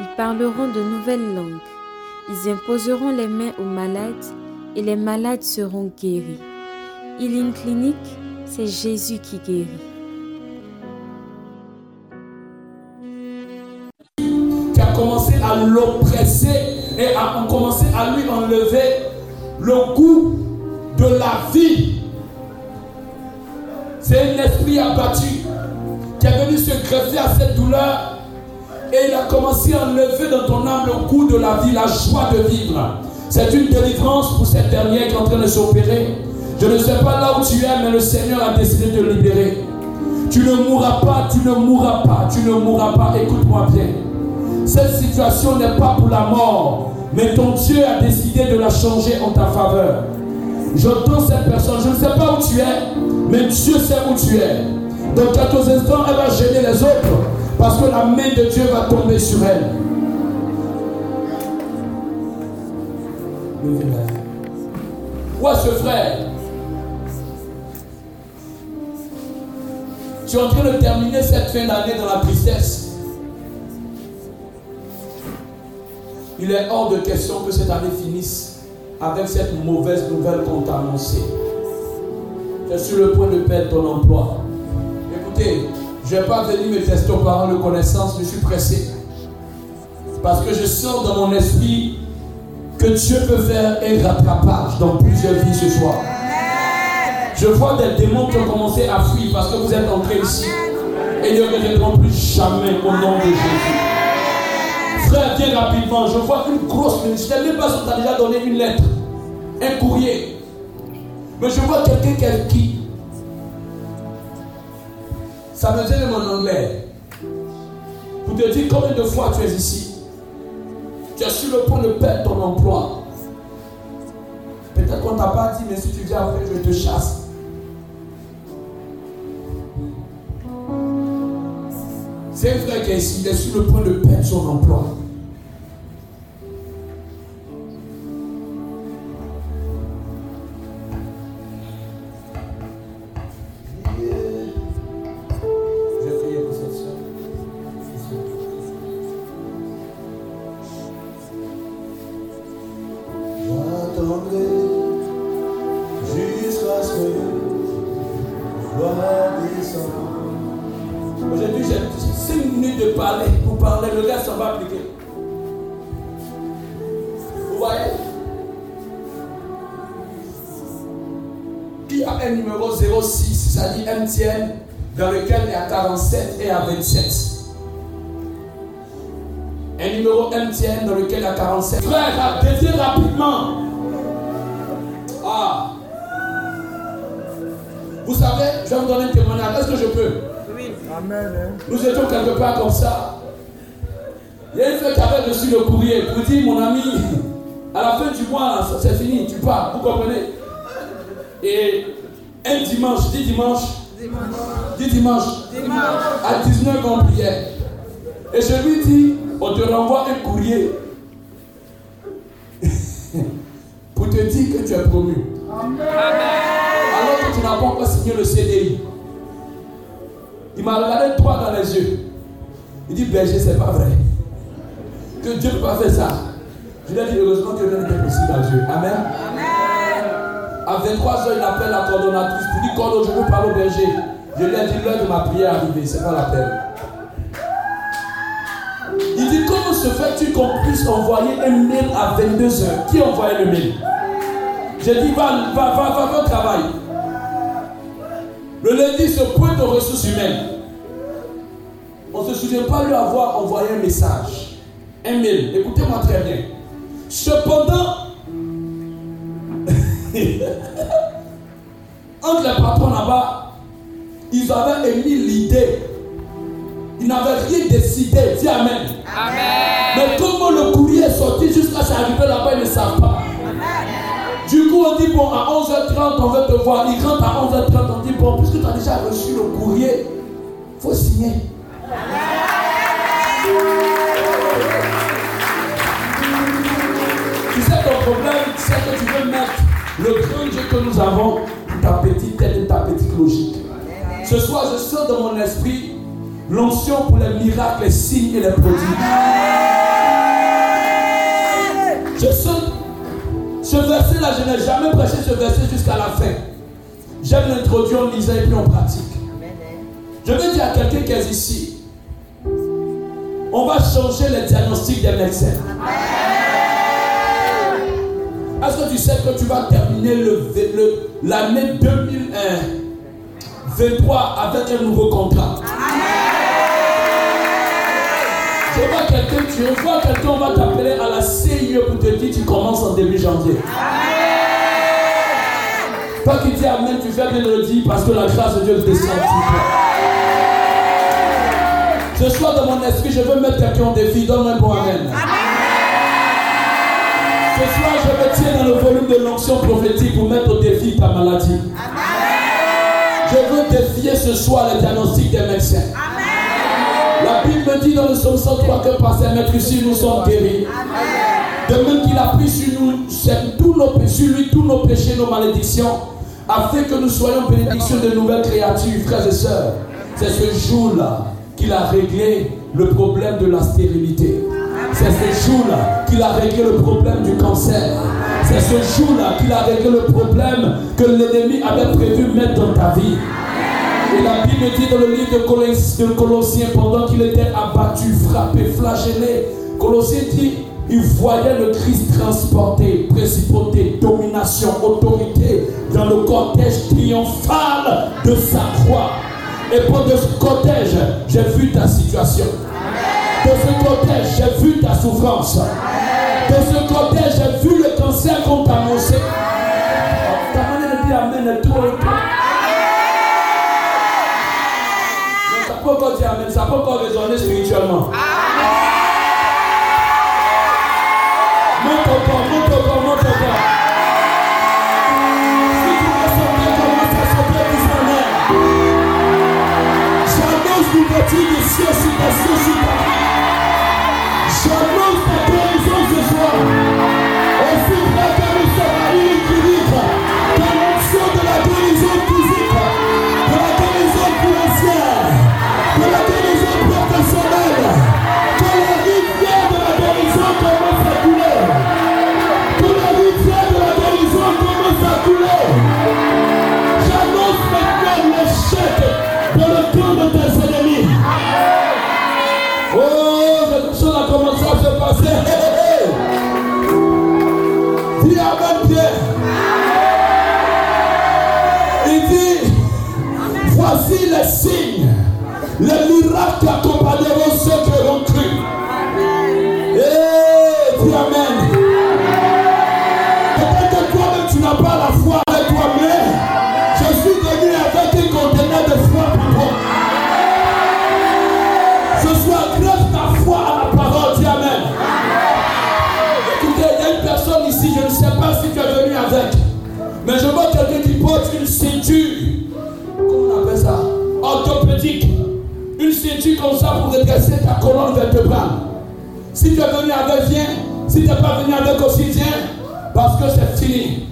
ils parleront de nouvelles langues, ils imposeront les mains aux malades et les malades seront guéris. Healing Clinic, c'est Jésus qui guérit. A commencé à l'oppresser et a commencé à lui enlever le goût de la vie. C'est un esprit abattu qui est venu se greffer à cette douleur et il a commencé à enlever dans ton âme le goût de la vie, la joie de vivre. C'est une délivrance pour cette dernière qui est en train de s'opérer. Je ne sais pas là où tu es, mais le Seigneur a décidé de libérer. Tu ne mourras pas, tu ne mourras pas, tu ne mourras pas. Écoute-moi bien. Cette situation n'est pas pour la mort, mais ton Dieu a décidé de la changer en ta faveur. J'entends cette personne, je ne sais pas où tu es, mais Dieu sait où tu es. Dans quelques instants, elle va gêner les autres parce que la main de Dieu va tomber sur elle. Où est ce frère? Tu es en train de terminer cette fin d'année dans la tristesse. Il est hors de question que cette année finisse avec cette mauvaise nouvelle qu'on t'a annoncée. Tu es sur le point de perdre ton emploi. Écoutez, je ne vais pas venir me tester aux parents de connaissance, je suis pressé. Parce que je sens dans mon esprit que Dieu peut faire un rattrapage dans plusieurs vies ce soir. Je vois des démons qui ont commencé à fuir parce que vous êtes entrés ici. Et ils ne reviendront plus jamais au nom de Jésus. Frère, viens rapidement. Je vois une grosse ministre. Je ne même pas si déjà donné une lettre, un courrier. Mais je vois quelqu'un qui. Ça me dit mon anglais. Pour te dire combien de fois tu es ici. Tu es sur le point de perdre ton emploi. Peut-être qu'on t'a pas dit, mais si tu viens après, je te chasse. C'est un frère qui est ici, il est sur le point de perdre son emploi. Dimanche, dis dimanche, dis dimanche, à 19 on priait. Et je lui dis, on te renvoie un courrier pour te dire que tu es promu. Alors que tu n'as pas encore signé le CDI. Il m'a regardé droit dans les yeux. Il dit, berger, c'est pas vrai. Que Dieu ne peut pas faire ça. Je lui ai dit, heureusement que rien n'était possible à Dieu. Amen. À 23h, il appelle la coordonnatrice pour dire, Cordo, je veux parler au berger. Je lui ai dit, l'heure de ma prière arrivée, c'est pas la peine. Il dit, comment se fait-il qu'on puisse envoyer un mail à 22h Qui a envoyé le mail? J'ai dit, va, va, va, va, va travail. Le lundi, se pointe aux ressources humaines. On ne se souvient pas lui avoir envoyé un message, un mail. Écoutez-moi très bien. Cependant, entre les patrons là-bas, ils avaient émis l'idée. Ils n'avaient rien décidé. Dis Amen. Mais comment le courrier est sorti jusqu'à s'arriver là-bas, ils ne savent pas. Du coup, on dit, bon, à 11h30, on veut te voir. Il rentre à 11h30, on dit, bon, puisque tu as déjà reçu le courrier, il faut signer. Tu sais, ton problème, c'est que tu veux mettre le grand Dieu que nous avons ta petite tête et ta petite logique. Ce soir, je sens dans mon esprit l'onction pour les miracles, les signes et les prodiges. Je sens ce verset-là, je n'ai jamais prêché ce verset jusqu'à la fin. J'aime l'introduire en lisant et puis en pratique. Je veux dire à quelqu'un qui est ici, on va changer les diagnostics des médecins. Est-ce que tu sais que tu vas terminer l'année 2023 avec un nouveau contrat Je vois quelqu'un, tu vois quelqu'un, on va t'appeler à la CIE pour te dire tu commences en début janvier. Toi qui dis Amen, tu fais bien de le dire parce que la grâce de Dieu te descend. Ce soir dans mon esprit, je veux mettre quelqu'un en défi. Donne-moi un bon Amen. Ce soir, dans le volume de l'onction prophétique pour mettre au défi ta maladie. Je veux défier ce soir les diagnostics des médecins. La Bible me dit dans le psaume 103 que par ses maîtres ici nous sommes guéris. De même qu'il a pris sur, nous, tous nos, sur lui tous nos péchés, nos malédictions, afin que nous soyons bénédictions de nouvelles créatures, frères et sœurs. C'est ce jour-là qu'il a réglé le problème de la stérilité. C'est ce jour-là qu'il a réglé le problème du cancer. C'est ce jour-là qu'il a réglé le problème que l'ennemi avait prévu mettre dans ta vie. Et la Bible dit dans le livre de Colossiens, pendant qu'il était abattu, frappé, flagellé, Colossiens dit, il voyait le Christ transporté, principauté, domination, autorité dans le cortège triomphal de sa croix. Et pendant ce cortège, j'ai vu ta situation. De ce cortège, j'ai vu ta souffrance. De ce cortège, j'ai vu le cancer qu'on t'a annoncé. Amen Ça peut encore dire Amen, ça peut encore résonner spirituellement. Monte les miracles comme ça pour redresser ta colonne vertébrale. Si tu es venu avec, viens. Si tu n'es pas venu avec aussi, viens. Parce que c'est fini.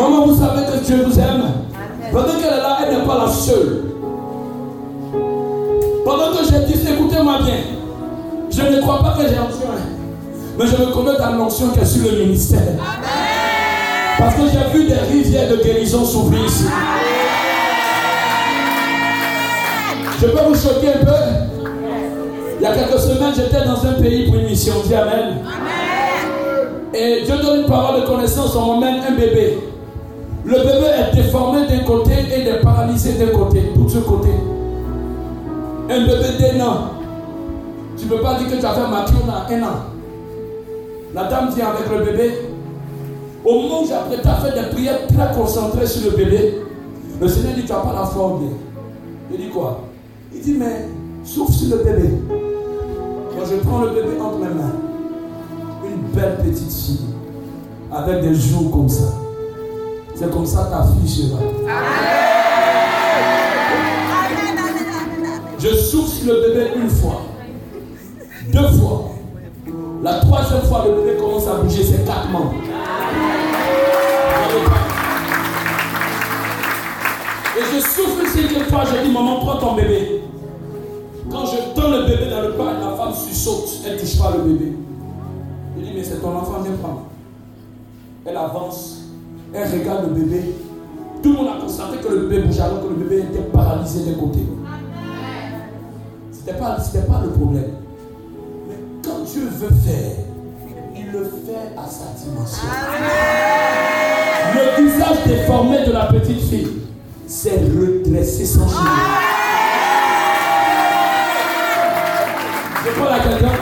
Maman, vous savez que Dieu vous aime? Pendant qu'elle est là, elle n'est pas la seule. Pendant que j'ai dit, écoutez-moi bien, je ne crois pas que j'ai onction, mais je me connais dans l'onction qui est sur le ministère. Parce que j'ai vu des rivières de guérison s'ouvrir ici. Je peux vous choquer un peu? Il y a quelques semaines, j'étais dans un pays pour une mission. Dis Amen. Et Dieu donne une parole de connaissance, on m'emmène un bébé. Le bébé est déformé d'un côté et il est paralysé d'un côté, tout ce côté. Un bébé d'un an. Tu ne peux pas dire que tu as fait on a un an. La dame vient avec le bébé. Au moment où j'apprête à faire des prières très concentrées sur le bébé, le Seigneur dit Tu n'as pas la forme. Il dit quoi? Il dit Mais souffle sur le bébé. Moi, je prends le bébé entre mes mains. Une belle petite fille. Avec des joues comme ça. C'est comme ça ta fille sera. Je souffle sur le bébé une fois. Deux fois. La troisième fois, le bébé commence à bouger ses quatre membres. Et je souffle cinquième fois, je dis, maman, prends ton bébé. Quand je tends le bébé dans le pain, la femme saute, elle ne touche pas le bébé. Je dis, mais c'est ton enfant, viens prendre. Elle avance, elle regarde le bébé. Tout le monde a constaté que le bébé bougeait alors que le bébé était paralysé d'un côté. Ce n'était pas, pas le problème. Mais quand Dieu veut faire, il le fait à sa dimension. Le visage déformé de la petite fille s'est redressé sans changement. Je parle à quelqu'un.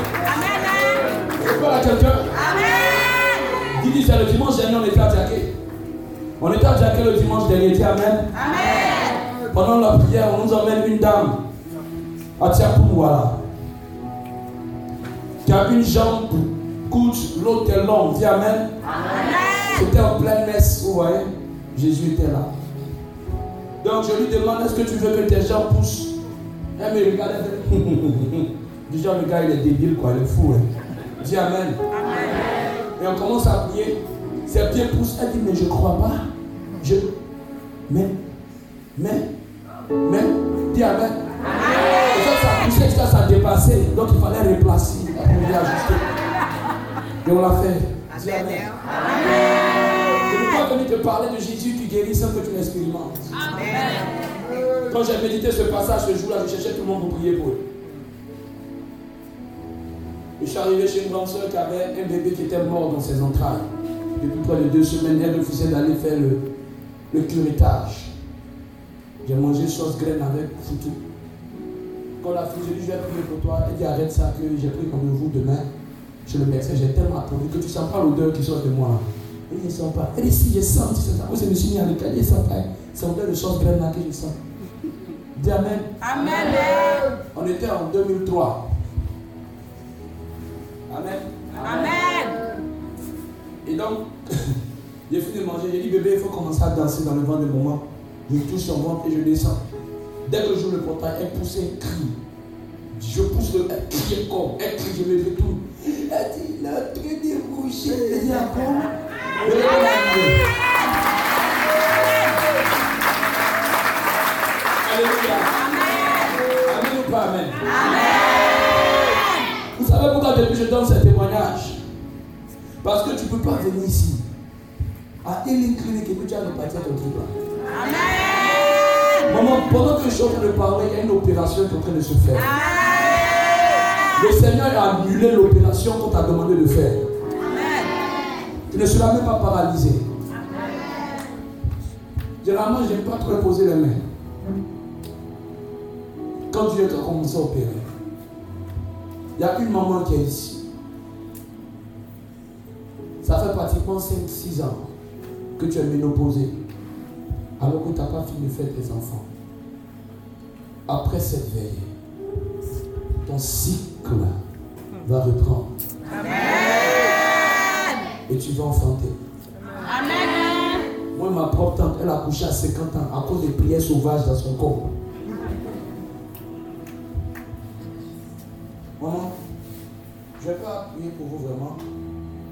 Je parle à quelqu'un. Amen. Dis, c'est le dimanche dernier, on était Jacké. On était à Jacké le dimanche dernier. Dis Amen. Amen. Pendant la prière, on nous emmène une dame à voilà. Qui a une jambe courte, l'autre est longue. Dis Amen. Amen. C'était en pleine messe, vous voyez. Jésus était là. Donc je lui demande est-ce que tu veux que tes jambes poussent? Elle me regarde. Déjà, le gars, il est débile, quoi, il est fou. Hein. Dis Amen. Amen. Et on commence à prier. Ses pieds poussent. Elle dit, mais je ne crois pas. Je. Mais, mais, mais, dis Amen. Et ça, ça poussait ça, ça dépassait. Donc il fallait replacer. Ajuster. Et on l'a fait. Dis Amen. Je ne pas venir te parler de Jésus qui guérit sans que tu l'expérimentes. Amen. Quand j'ai médité ce passage ce jour-là, je cherchais tout le monde pour prier pour eux. Je suis arrivé chez une grande soeur qui avait un bébé qui était mort dans ses entrailles. Depuis près de deux semaines, elle refusait d'aller faire le, le curettage. J'ai mangé sauce graine avec foutu. Quand la fille, je lui ai je prier pour toi. Elle dit arrête ça, que j'ai pris rendez-vous demain chez le médecin. J'ai tellement approuvé que tu ne sens pas l'odeur qui sort de moi. Elle dit, ne sens pas. Elle dit, si, je sens. C'est ça. Moi, je me suis mis à l'écalier, ça fait. C'est l'odeur de sauce graine là que je sens. Dis Amen. Amen. On était en 2003. Amen. Amen. Et donc, j'ai fini de manger. J'ai dit, bébé, il faut commencer à danser dans le vent des moments. Je touche son ventre et je descends. Dès que je joue le portail, elle pousse un cri. Je pousse le. Elle crie encore. Elle crie, je me fais tout. Elle dit, il a train de bouger. Elle dit, encore. Alléluia. Amen. Amen ou pas Amen? Amen savez pourquoi depuis je donne ce témoignage? Parce que tu ne peux pas venir ici à une clinique et que tu as le à ton truc Amen. Maman, pendant que je suis en train de parler, il y a une opération qui est en train de se faire. Le Seigneur a annulé l'opération qu'on t'a demandé de faire. Amen. Tu ne seras même pas paralysé. Amen. Généralement, je n'aime pas trop poser les mains. Quand Dieu a commencé à opérer. Il y a une maman qui est ici. Ça fait pratiquement 5-6 ans que tu es ménopausée. Alors que tu n'as pas fini de faire tes enfants. Après cette veille, ton cycle va reprendre. Amen. Et tu vas enfanter. Amen. Moi, ma propre tante, elle a couché à 50 ans à cause des prières sauvages dans son corps. Maman, je ne vais pas prier pour vous vraiment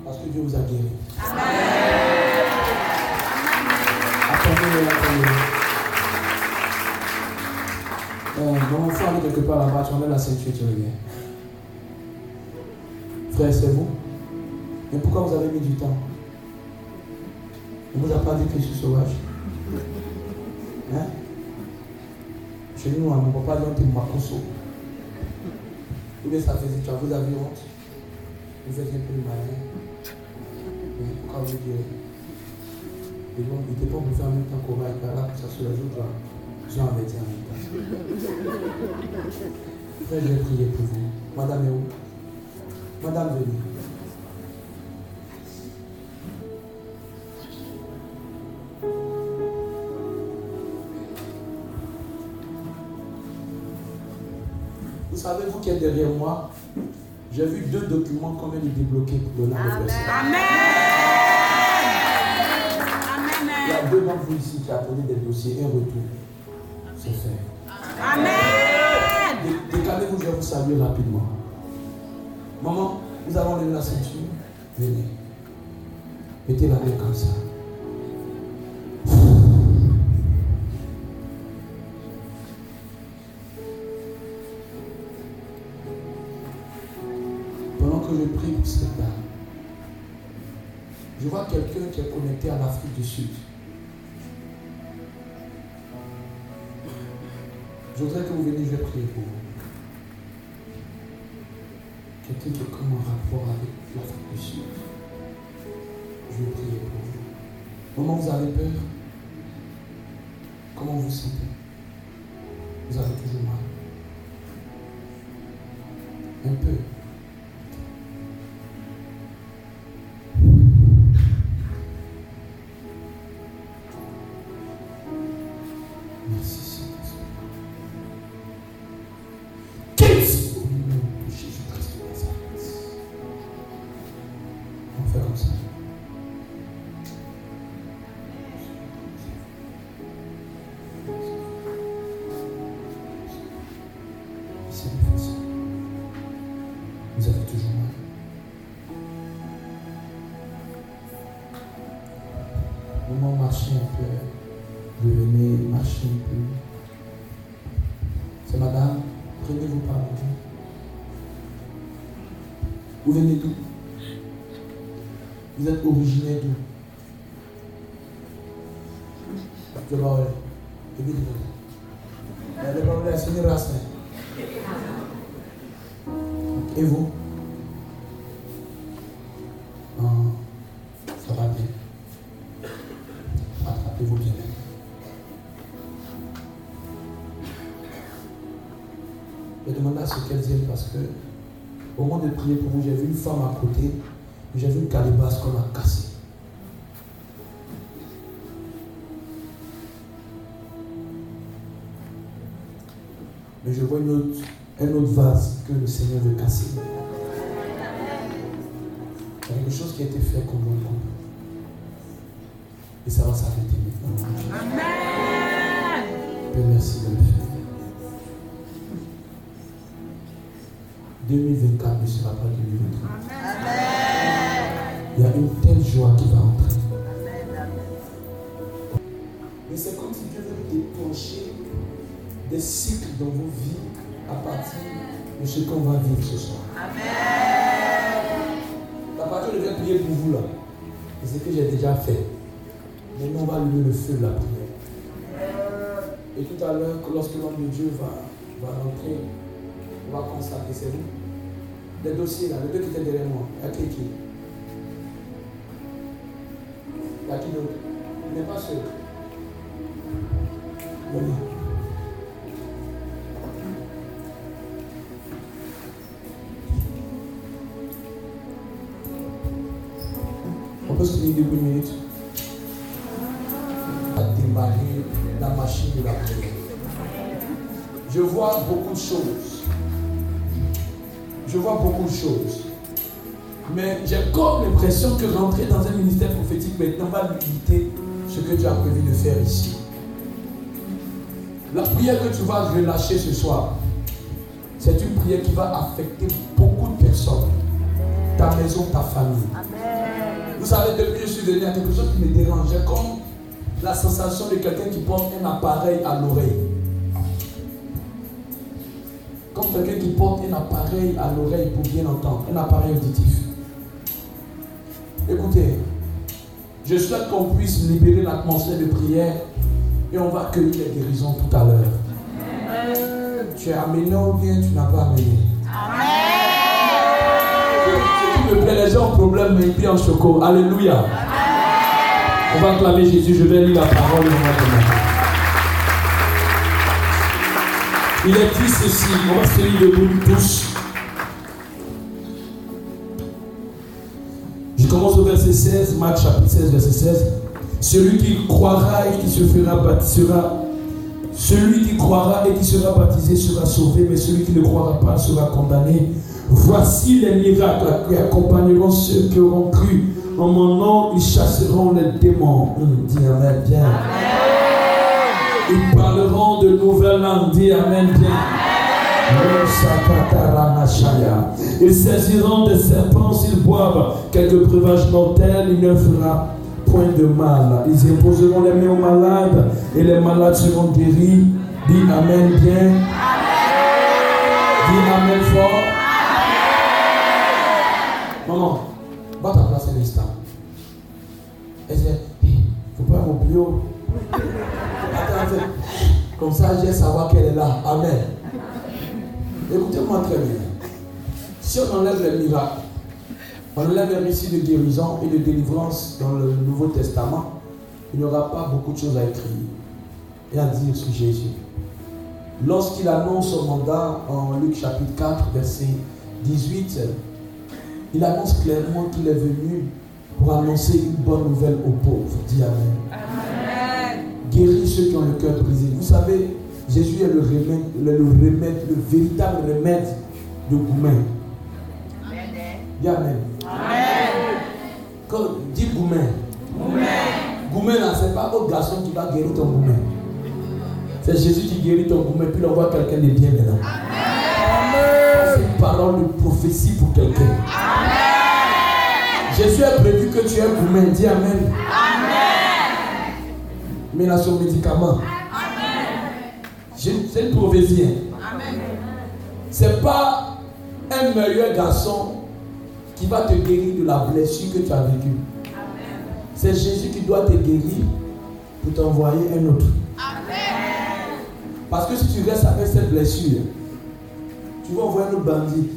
parce que Dieu vous a guéri. Amen. Attendez-le, attendez-le. Mon enfant est quelque part là-bas, tu enlèves la ceinture, tu reviens. Frère, c'est vous. Mais pourquoi vous avez mis du temps? On vous a pas dit que je suis sauvage Hein? Chez nous, on ne peut pas dire que es ou bien ça faisait, tu as vous avez honte. Vous faites un peu malin. Mais quand vous vont, ils ne pas vous faire en même temps qu'on va être là, ça les autres là. Ils ont dit en même temps? Frère, je vais prier pour vous. Madame est où? Madame, venez. Vous savez, vous qui êtes derrière moi, j'ai vu deux documents qu'on vient de débloquer pour donner à Amen. D'entre vous ici qui attendaient des dossiers et un retour. C'est fait. Amen. Dé- Décalez-vous, je vais vous saluer rapidement. Maman, nous allons lever la ceinture. Venez. Mettez la main comme ça. Pendant que je prie pour cette dame, je vois quelqu'un qui est connecté à l'Afrique du Sud. Je voudrais que vous veniez, je vais prier pour vous. Quelqu'un qui est comme en rapport avec l'Afrique du Sud. Je vais prier pour vous. Maman, vous avez peur Comment vous sentez? Vous êtes originaire d'où Je. Et des problèmes, c'est une race. hein. Et vous? Ah, Ça va bien. Attrapez-vous bien. Je demande à ce qu'elles viennent parce que au moment de prier pour vous, j'ai femme à côté, j'ai vu une calebasse qu'on a cassée. Mais je vois une autre, un autre vase que le Seigneur veut casser. Il y a quelque chose qui a été fait comme couple. Et ça va s'arrêter maintenant. Père, merci de le faire. 2024 ne sera pas 2023. Il y a une telle joie qui va entrer. Mais c'est comme si Dieu veut déclencher des cycles dans vos vies à partir de ce qu'on va vivre ce soir. À partir de je vais prier pour vous là. C'est ce que j'ai déjà fait. Maintenant, on va lever le feu de la prière. Et tout à l'heure, lorsque l'homme de Dieu va, va rentrer, on va constater, c'est vous. Les dossiers là, les deux qui étaient derrière moi, il y a qui qui Il y a qui d'autre Il n'est pas seul. Venez. On peut se tenir debout une minute. Démarrer la machine de la prière. Je vois beaucoup de choses. Je vois beaucoup de choses. Mais j'ai comme l'impression que rentrer dans un ministère prophétique maintenant va limiter ce que Dieu a prévu de faire ici. La prière que tu vas relâcher ce soir, c'est une prière qui va affecter beaucoup de personnes. Ta maison, ta famille. Vous savez, depuis que je suis venu, il y a quelque chose qui me dérangeait, comme la sensation de quelqu'un qui porte un appareil à l'oreille. Comme quelqu'un qui porte un appareil à l'oreille pour bien entendre, un appareil auditif. Écoutez, je souhaite qu'on puisse libérer l'atmosphère de prière et on va accueillir les guérisons tout à l'heure. Tu es amené ou bien tu n'as pas amené? Qui me plaît, les gens ont problème, mais multiplient en choco. Alléluia. On va acclamer Jésus. Je vais lire la parole maintenant. Il est dit ceci. On va se lire debout tous. Je commence au verset 16, Marc chapitre 16, verset 16. Celui qui croira et qui se fera baptisera. Celui qui croira et qui sera baptisé sera sauvé, mais celui qui ne croira pas sera condamné. Voici les miracles qui accompagneront ceux qui auront cru. En mon nom, ils chasseront les démons. Dis Amen, bien. Ils parleront de nouvelles langues. Dis Amen. Ils saisiront des serpents s'ils boivent quelques breuvages mortels, il ne fera point de mal. Ils imposeront les mains aux malades et les malades seront guéris. Dis Amen bien. Dis Amen fort. Maman, va ta place un instant. Elle dit, il faut pas m'oublier. Comme ça, j'ai savoir qu'elle est là. Amen. Écoutez-moi très bien. Si on enlève les miracles, on enlève les récits de guérison et de délivrance dans le Nouveau Testament, il n'y aura pas beaucoup de choses à écrire et à dire sur Jésus. Lorsqu'il annonce son mandat en Luc chapitre 4, verset 18, il annonce clairement qu'il est venu pour annoncer une bonne nouvelle aux pauvres. Dis Amen. Guérir ceux qui ont le cœur brisé. Vous savez, Jésus est le remède, le, remède, le véritable remède de Goumen. Amen. Amen. Quand, dis Goumen. Goumen. là, ce n'est pas votre garçon qui va guérir ton Goumen. C'est Jésus qui guérit ton Goumen, puis il envoie quelqu'un de bien maintenant. C'est une parole de prophétie pour quelqu'un. Jésus a prévu que tu es Goumen. Dis Amen. Amen. Mais a son médicament. C'est une prophétie. Hein. Ce n'est pas un meilleur garçon qui va te guérir de la blessure que tu as vécue. C'est Jésus qui doit te guérir pour t'envoyer un autre. Parce que si tu restes avec cette blessure, tu vas envoyer un autre bandit.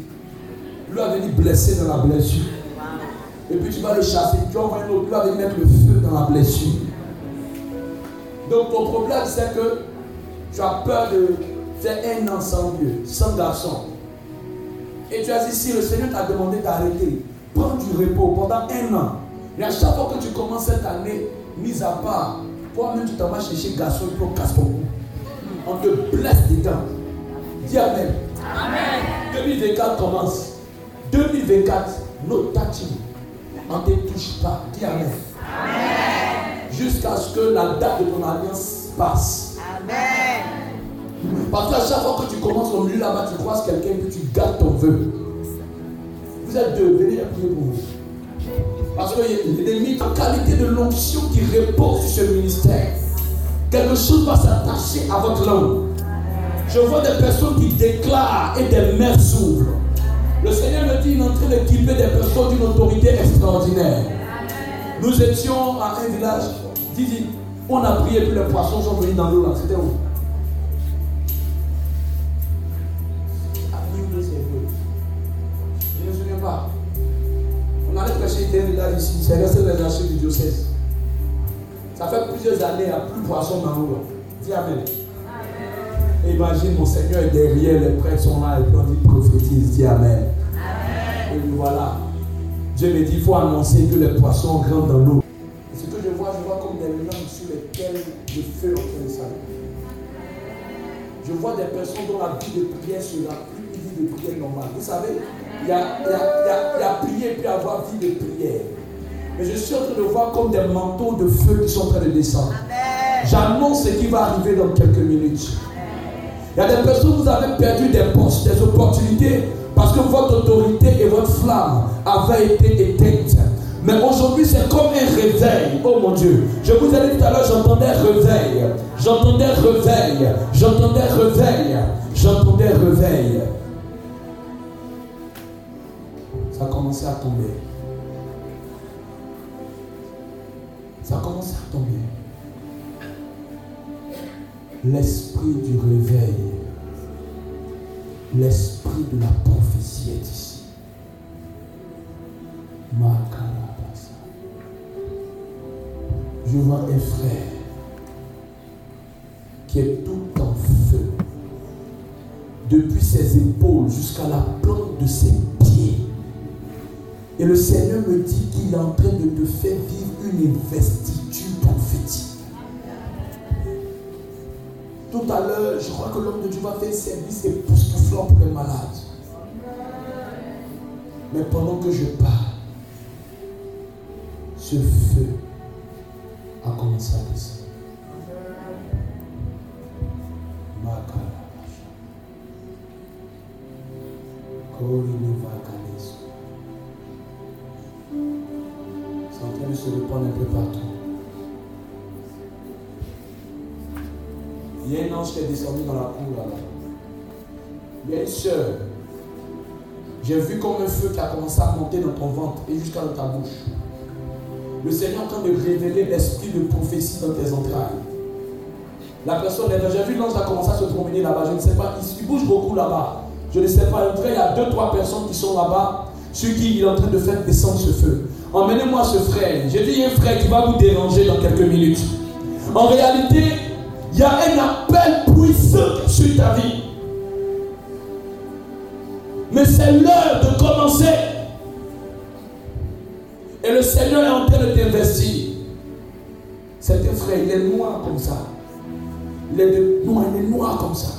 Lui va venir blessé dans la blessure. Et puis tu vas le chasser. Tu vas envoyer un autre. Lui va venir mettre le feu dans la blessure. Donc ton problème, c'est que tu as peur de faire un an sans Dieu, sans garçon. Et tu as dit, si le Seigneur t'a demandé d'arrêter, prends du repos pendant un an. Et à chaque fois que tu commences cette année, mise à part, toi-même tu t'en vas chercher garçon pour casser ton cou. On te blesse dedans. Dis Amen. Amen. 2024 commence. 2024, no touching. On ne te touche pas. Dis Amen. Jusqu'à ce que la date de ton alliance passe. Amen. Parce qu'à chaque fois que tu commences au milieu là-bas, tu croises quelqu'un et tu gardes ton vœu. Vous êtes deux, venez prier pour vous. Parce que l'ennemi, la qualité de l'onction qui repose sur ce ministère, quelque chose va s'attacher à votre langue. Je vois des personnes qui déclarent et des mers s'ouvrent. Le Seigneur me dit, il est en train d'équiper des personnes d'une autorité extraordinaire. Nous étions à un village, dis on a prié, puis les poissons sont venus dans l'eau là. C'était où? Je ne me souviens pas. On allait prêcher un village ici. C'est resté les archives du diocèse. Ça fait plusieurs années, il n'y a plus de poissons dans l'eau. Dis Amen. Amen. Imagine, mon Seigneur est derrière, les prêtres sont là, et puis on dit prophétise, dis Amen. Amen. Et voilà. Dieu me dit, il faut annoncer que les poissons rentrent dans l'eau. Ce que je vois, je vois comme des langues sur lesquelles le feu en train de s'allumer. Je vois des personnes dont la vie de prière sera plus une vie de prière normale. Vous savez, il y a, il y a, il y a, prier et puis avoir vie de prière. Mais je suis en train de voir comme des manteaux de feu qui sont en train de descendre. J'annonce ce qui va arriver dans quelques minutes. Il y a des personnes, vous avez perdu des postes, des opportunités, parce que votre autorité et votre flamme avaient été éteintes. Mais aujourd'hui, c'est comme un réveil. Oh mon Dieu. Je vous ai dit tout à l'heure, j'entendais réveil. J'entendais réveil. J'entendais réveil. J'entendais réveil. Ça a commencé à tomber. Ça a commencé à tomber. L'esprit du réveil. L'esprit de la prophétie est ici. Makara. devant un frère qui est tout en feu, depuis ses épaules jusqu'à la plante de ses pieds. Et le Seigneur me dit qu'il est en train de te faire vivre une investiture prophétique. Tout à l'heure, je crois que l'homme de Dieu va faire service époustouflant pour les malades. Mais pendant que je parle, ce feu a commencé à descendre. C'est en train de se répandre un peu partout. Il y a un ange qui est descendu dans la cour là-bas. Il y soeur. J'ai vu comme un feu qui a commencé à monter dans ton ventre et jusqu'à dans ta bouche. Le Seigneur est en train de révéler l'esprit de prophétie dans tes entrailles. La personne, j'ai vu l'ange a commencé à se promener là-bas. Je ne sais pas, il bouge beaucoup là-bas. Je ne sais pas, il y a deux, trois personnes qui sont là-bas, sur qui il est en train de faire descendre ce feu. Emmenez-moi ce frère. J'ai dit, il y a un frère qui va vous déranger dans quelques minutes. En réalité, il y a un appel puissant sur ta vie. Mais c'est l'heure de commencer. Et le Seigneur est en train de t'investir. C'est un frère, il est noir comme ça. Il est noir, il est noir comme ça.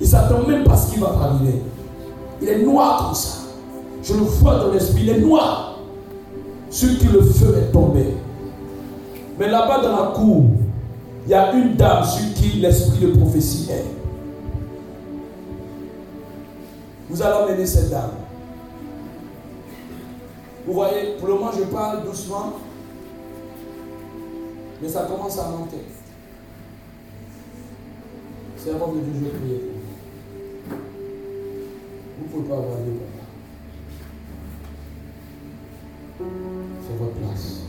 Il ne s'attend même pas à ce qu'il va arriver. Il est noir comme ça. Je le vois dans l'esprit, il est noir. Sur qui le feu est tombé. Mais là-bas dans la cour, il y a une dame sur qui l'esprit de prophétie est. Vous allez emmener cette dame. Vous voyez, pour le moment, je parle doucement, mais ça commence à monter. C'est avant de Dieu, je prier Vous ne pouvez pas avoir de C'est votre place.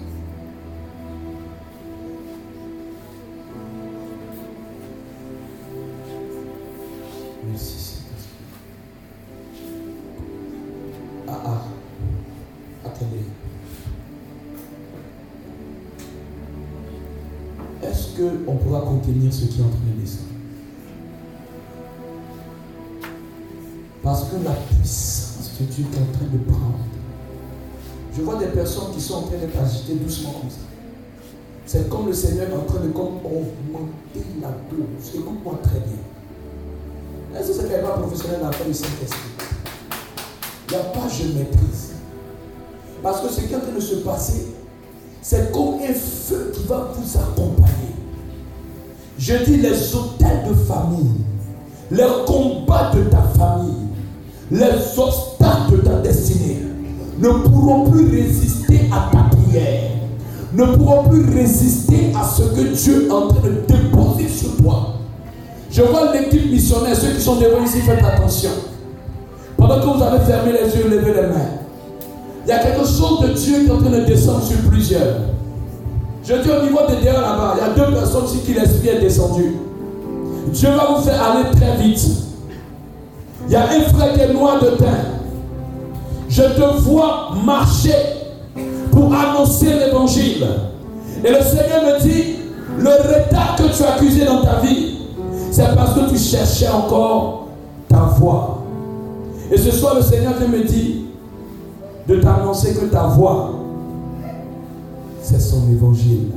Merci Saint-Esprit. Ah ah. Est-ce qu'on pourra contenir ce qui est en train de descendre Parce que la puissance que Dieu est en train de prendre. Je vois des personnes qui sont en train d'être agitées doucement comme ça. C'est comme le Seigneur est en train de comme augmenter la dose. Écoute-moi très bien. Est-ce que c'est pas professionnel dans le Saint-Esprit? Il n'y a pas je maîtrise. Parce que ce qui est en train de se passer, c'est comme un feu qui va vous accompagner. Je dis les hôtels de famille, les combats de ta famille, les obstacles de ta destinée ne pourront plus résister à ta prière, ne pourront plus résister à ce que Dieu est en train de déposer sur toi. Je vois l'équipe missionnaire, ceux qui sont devant ici, faites attention. Pendant que vous avez fermé les yeux, levez les mains. Il y a quelque chose de Dieu qui est en train de descendre sur plusieurs. Je dis au niveau des derrière là-bas, il y a deux personnes ici qui l'esprit est descendu. Dieu va vous faire aller très vite. Il y a un frère qui est noir de teint. Je te vois marcher pour annoncer l'évangile. Et le Seigneur me dit, le retard que tu as accusé dans ta vie, c'est parce que tu cherchais encore ta voix. Et ce soir, le Seigneur me dit de t'annoncer que ta voix, c'est son évangile.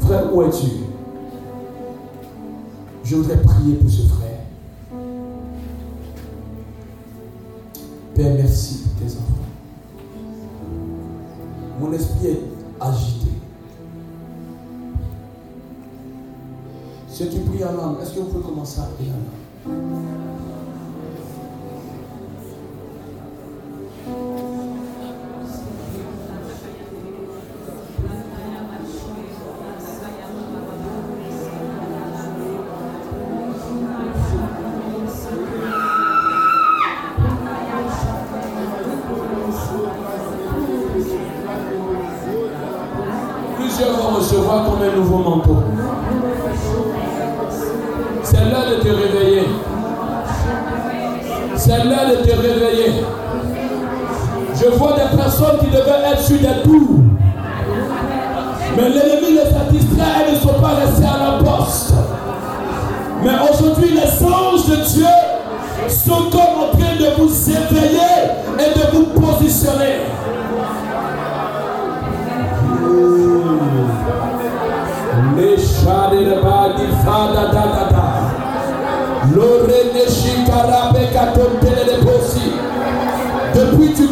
Frère, où es-tu? Je voudrais prier pour ce frère. Père, merci pour tes enfants. Mon esprit est agité. Ceux qui prient en est-ce que vous pouvez commencer à prier en Plusieurs fois, je vois comme un nouveau manteau. C'est là de te réveiller. C'est là de te réveiller. Je vois des personnes qui devaient être sur des tours. Mais l'ennemi les a et ne sont pas restés à la poste. Mais aujourd'hui, les anges de Dieu sont comme en train de vous éveiller et de vous positionner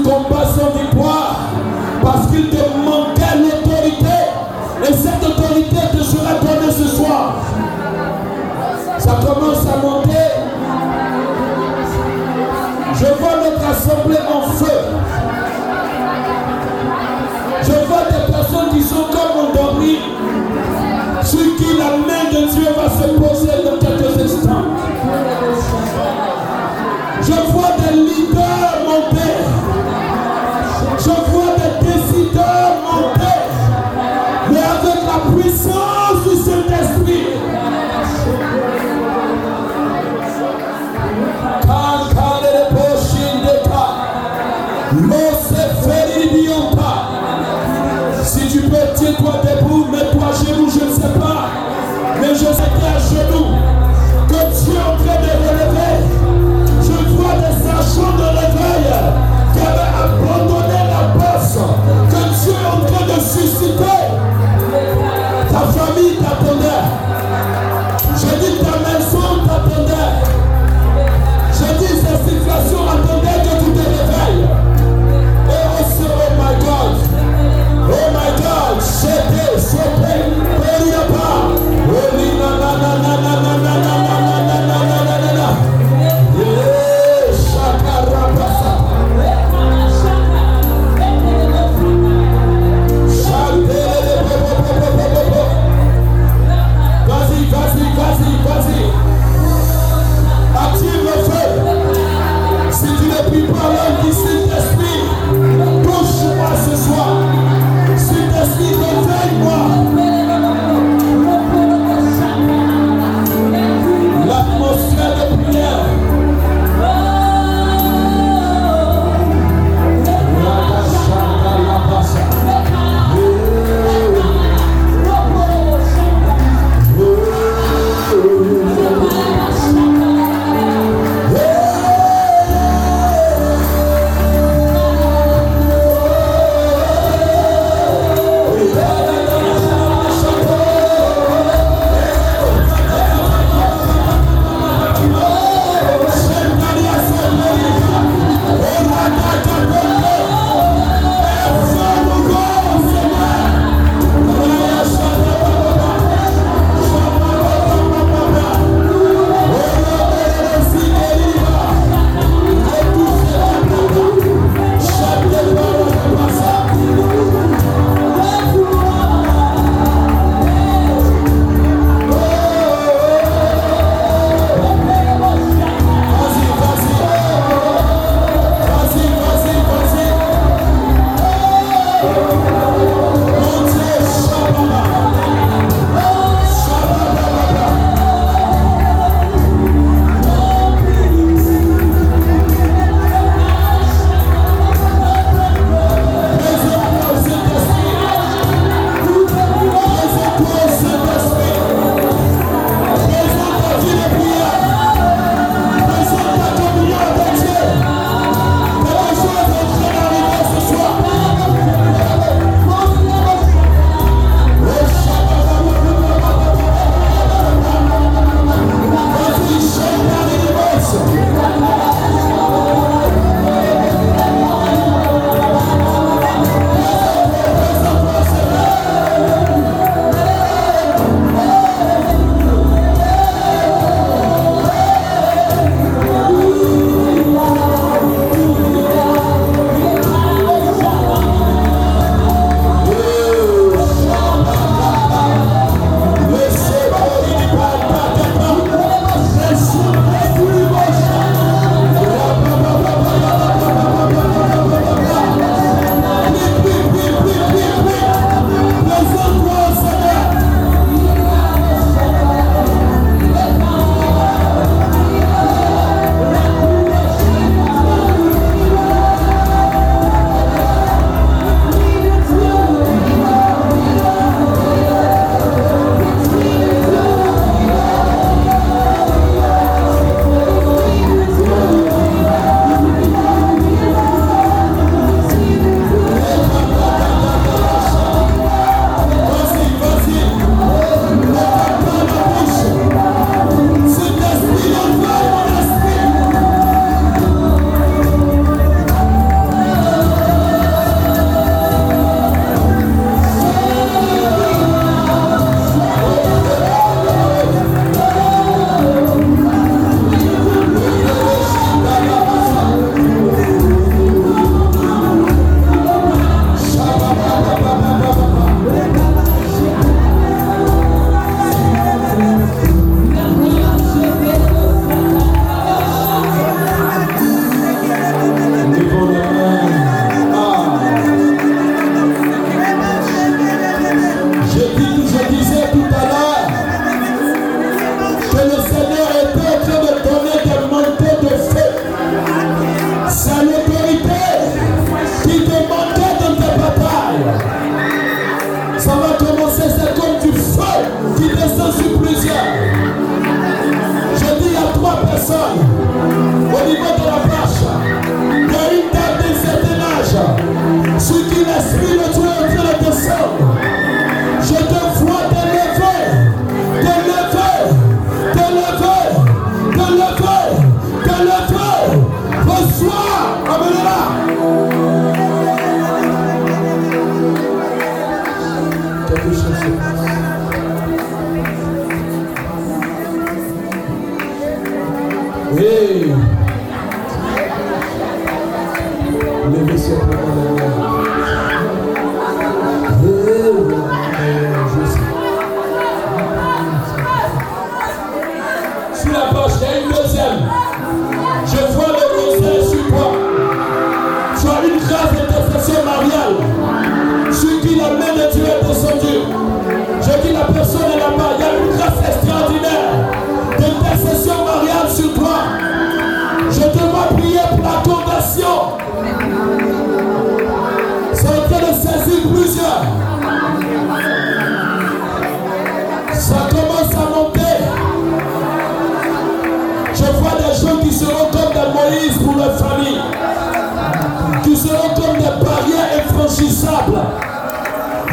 combats sans victoire parce qu'il te manquait l'autorité. Et cette autorité te sera donnée ce soir. Ça commence à monter. Je vois notre assemblée en feu. Je vois des personnes qui sont comme endormies, sur qui la main de Dieu va se poser dans quelques instants.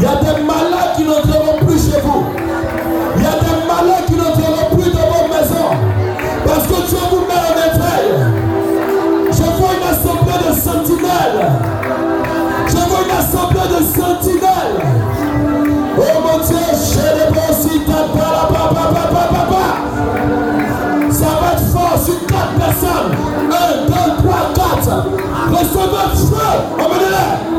Il y a des malades qui n'entreront plus chez vous. Il y a des malades qui n'entreront plus dans vos maisons. Parce que Dieu vous met en éveil. Je vois une assemblée de sentinelles. Je vois une assemblée de sentinelles. Oh mon Dieu, je les aussi ta Ça va être fort sur quatre personnes. Un, deux, trois, quatre. Recevez feu. Emmenez-les.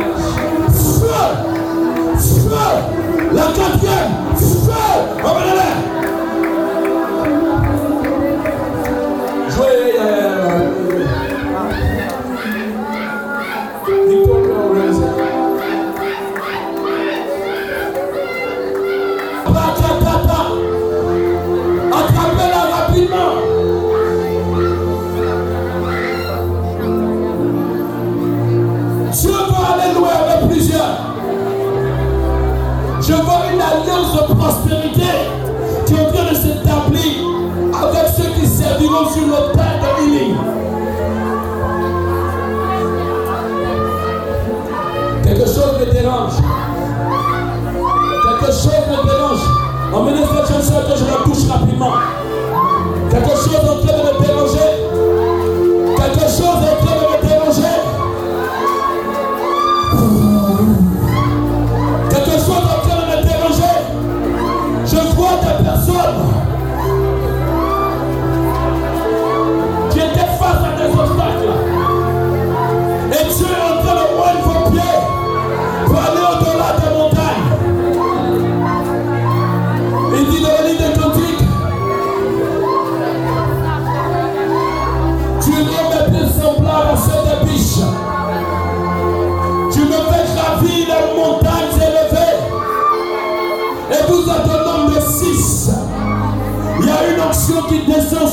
Prospérité qui est en train de s'établir avec ceux qui serviront sur terre de healing. Quelque chose me dérange. Quelque chose me dérange. Emmenez cette chanson que je la touche rapidement. Quelque chose en train de me déranger.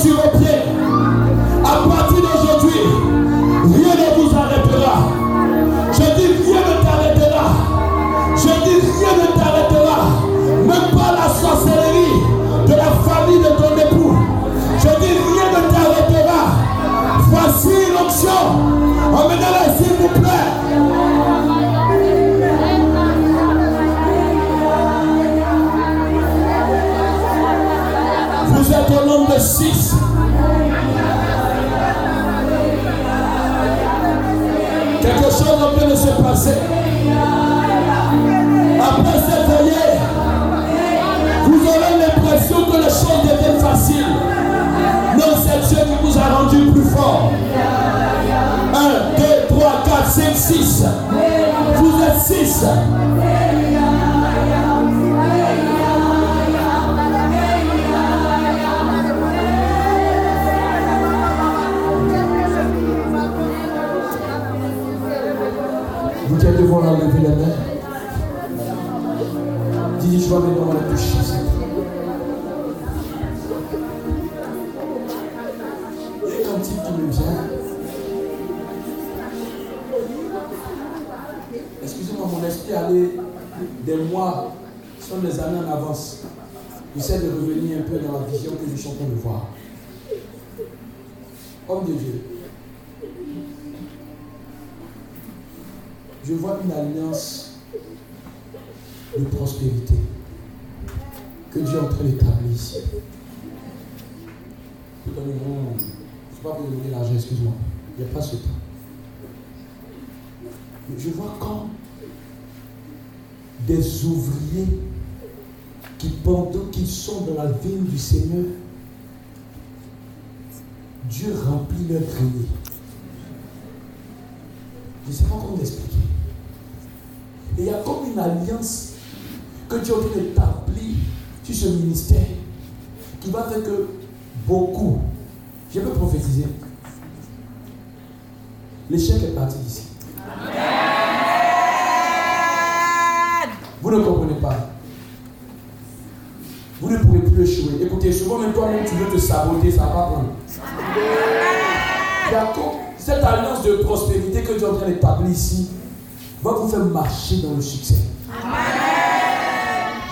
Descend sur excuse-moi. Il n'y a pas ce temps. Je vois quand des ouvriers qui, pendant qu'ils sont dans la ville du Seigneur, Dieu remplit leur grenier. Je ne sais pas comment l'expliquer. Et il y a comme une alliance que Dieu a établir sur ce ministère qui va faire que beaucoup, je peux prophétiser, l'échec est parti d'ici. Vous ne comprenez pas. Vous ne pourrez plus échouer. Écoutez, souvent même toi-même tu veux te saboter, ça va pas prendre. Cette alliance de prospérité que Dieu est en train d'établir ici va vous faire marcher dans le succès.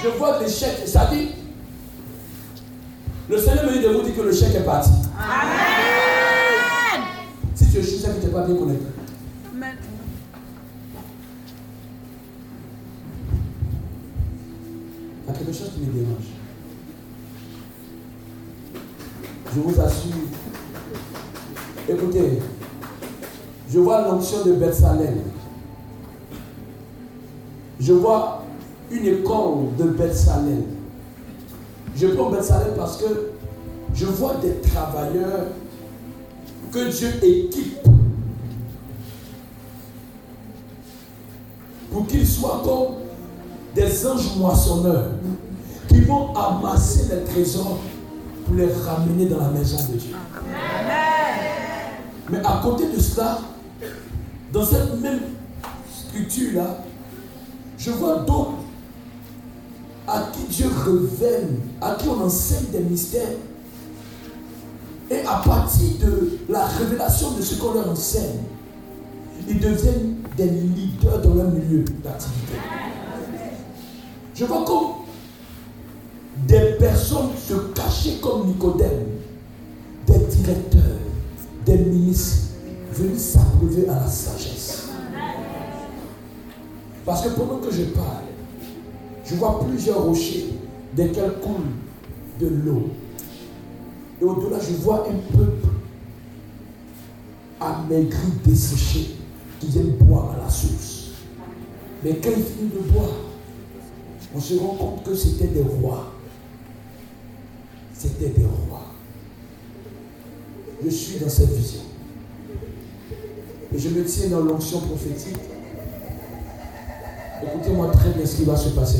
Je vois l'échec, ça dit. Le Seigneur me dit de vous dire que le chèque est parti. Amen. Je suis, c'est que tu n'es pas bien connecté. Amen. Il y a quelque chose qui me dérange. Je vous assure. Écoutez, je vois l'onction de Bethsalem. Je vois une école de Bethsalem. Je prends Bethsalem parce que je vois des travailleurs que Dieu équipe pour qu'ils soient comme des anges moissonneurs qui vont amasser les trésors pour les ramener dans la maison de Dieu. Mais à côté de cela, dans cette même structure-là, je vois d'autres à qui Dieu révèle, à qui on enseigne des mystères. Et à partir de la révélation de ce qu'on leur enseigne, ils deviennent des leaders dans leur milieu d'activité. Je vois comme des personnes se cacher comme Nicodème, des directeurs, des ministres, venus s'approuver à la sagesse. Parce que pendant que je parle, je vois plusieurs rochers desquels coule de l'eau. Et au-delà, je vois un peuple amaigri, desséché, qui vient boire à la source. Mais quand il finit de boire, on se rend compte que c'était des rois. C'était des rois. Je suis dans cette vision. Et je me tiens dans l'onction prophétique. Écoutez-moi très bien ce qui va se passer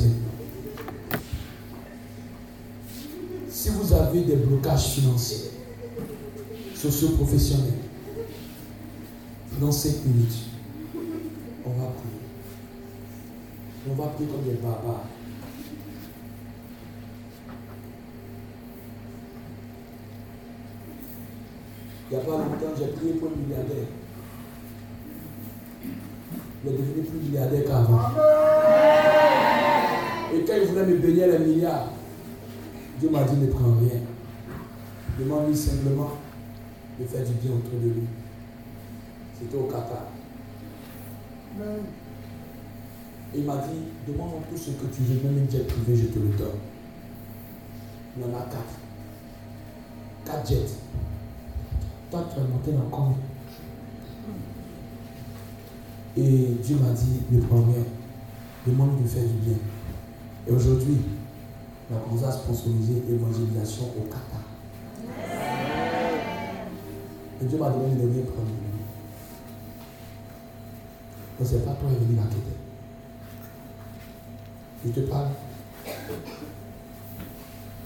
Si vous avez des blocages financiers, socio-professionnels, dans 5 minutes, on va prier. On va prier comme des barbares. Il n'y a pas longtemps, j'ai prié pour un milliardaire. Il est devenu plus milliardaire qu'avant. Et quand il voulait me bénir les milliards, Dieu m'a dit ne prends rien. Demande-lui simplement de faire du bien autour de lui. C'était au Qatar. Il m'a dit, demande-moi tout ce que tu veux, même un jet privé, je te le donne. Il en a quatre. Quatre jets. Toi, tu vas monter dans combien? Et Dieu m'a dit, ne prends rien. Demande de faire du bien. Et aujourd'hui, on a commencé à sponsoriser l'évangélisation au Qatar. Et Dieu m'a donné de rien prendre. Donc c'est pas toi qui venu m'inquiéter. Je te parle.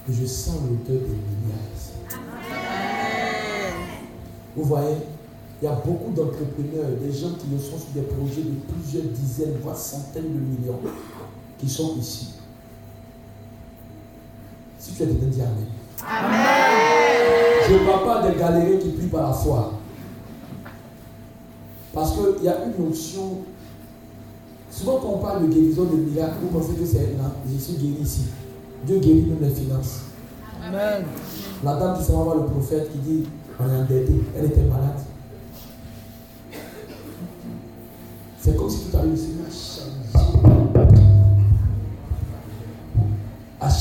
Et je sens l'auteur des milliards ici. Vous voyez, il y a beaucoup d'entrepreneurs, des gens qui sont sur des projets de plusieurs dizaines, voire centaines de millions, qui sont ici. Si tu es dedans, dis Amen. Je ne parle pas des galériens qui prient par la foi. Parce qu'il y a une notion. Souvent, quand on parle de guérison de miracle, vous pensez que c'est non, je suis guéri ici. Dieu guérit même les finances. Amen. La dame qui s'en va voir le prophète qui dit On est endetté, elle était malade. C'est comme si tout à l'heure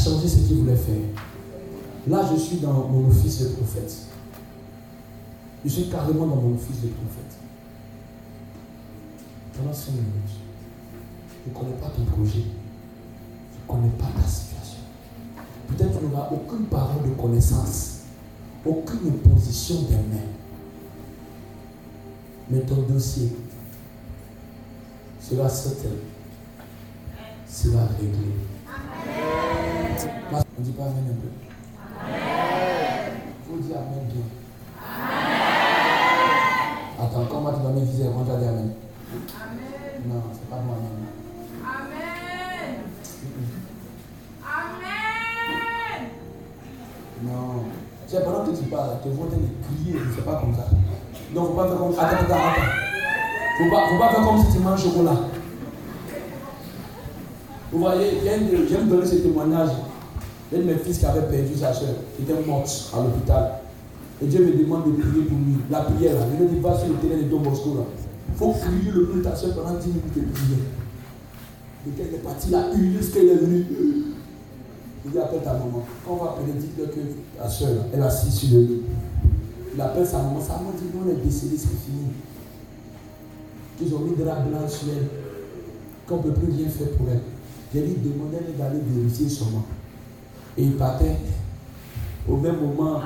changé ce qu'il voulait faire. Là, je suis dans mon office de prophète. Je suis carrément dans mon office de prophète. Pendant 5 minutes, je ne connais pas ton projet. Je ne connais pas ta situation. Peut-être tu n'auras aucune parole de connaissance, aucune position des mains. Mais ton dossier sera certain, sera réglé. On ne dit pas Amen un peu. Il faut dire Amen bien. Attends, comment tu vas me viser avant d'aller Amen Non, c'est pas moi Amen. Amen. Amen. Non. Tu sais, pendant que tu parles, tes voix de crier, c'est pas comme ça. Donc, faut pas faire comme ça. Attends, attends, attends. Faut pas, faut pas faire comme si tu manges chocolat. Vous voyez, j'aime donner ce témoignage. Un de mes fils qui avait perdu sa soeur, qui était morte à l'hôpital. Et Dieu me demande de prier pour lui. La prière là, je lui dis, va sur le terrain de Don là. Il faut crier le plus ta soeur pendant 10 minutes de prière. Et quand elle est partie là, hurler ce qu'elle est venue. Il dit, appelle ta maman. Quand on va appeler, dites-le que ta soeur là, elle est assise sur le lit. Il appelle sa maman. Sa maman dit, non, elle est décédée, c'est fini. Qu'ils ont mis de la blanche sur elle. Qu'on ne peut plus rien faire pour elle. J'ai dit, demandez-lui d'aller vérifier son nom. Et il partait au même moment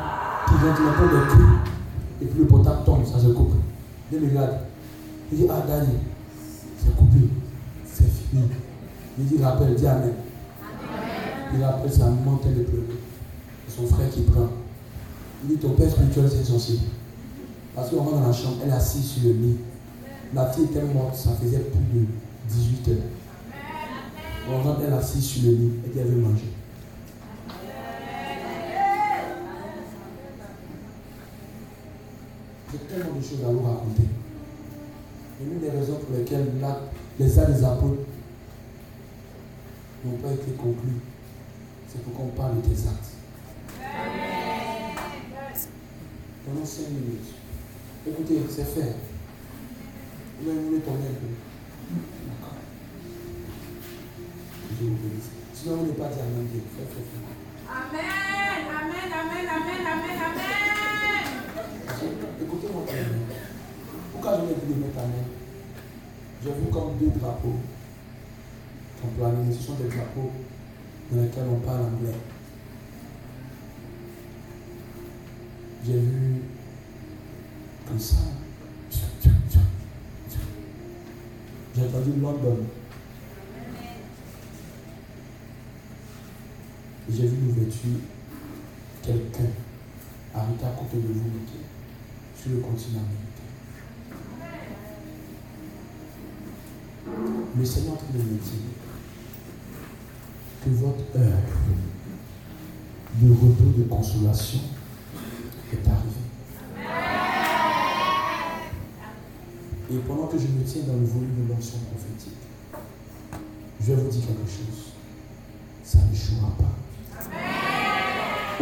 qu'ils ont entendre des cris. Et puis le portable tombe, ça se coupe. Il me regarde. Il dit, ah Dani, c'est coupé. C'est fini. Il dit, rappelle, dis Amen. Il rappelle sa montée de pleurer. Son frère qui prend. Il dit, ton père spirituel, c'est censé. Parce qu'on rentre dans la chambre, elle est assise sur le lit. La fille était morte, ça faisait plus de 18 heures. On rentre, elle est assise sur le lit, et elle veut manger. J'ai tellement de choses à vous raconter. Et l'une des raisons pour lesquelles les actes des apôtres n'ont pas été conclus, c'est pour qu'on parle de tes actes. Pendant cinq minutes. Écoutez, c'est fait. Vous allez tourner un peu. D'accord. Je vous bénisse. Sinon, vous n'êtes pas dit Amen. Amen. Amen. Amen. Amen. Amen. Amen. Écoutez-moi très bien. Pourquoi je l'ai dit de mettre J'ai vu comme deux drapeaux. Ce sont des drapeaux dans lesquels on parle anglais. J'ai vu comme ça. J'ai entendu London. J'ai vu l'ouverture. Quelqu'un arrêté à côté de vous, sur le continent américain. Le Seigneur en me dire que votre heure de retour de consolation est arrivée. Et pendant que je me tiens dans le volume de l'onction prophétique, je vais vous dire quelque chose. Ça n'échouera pas.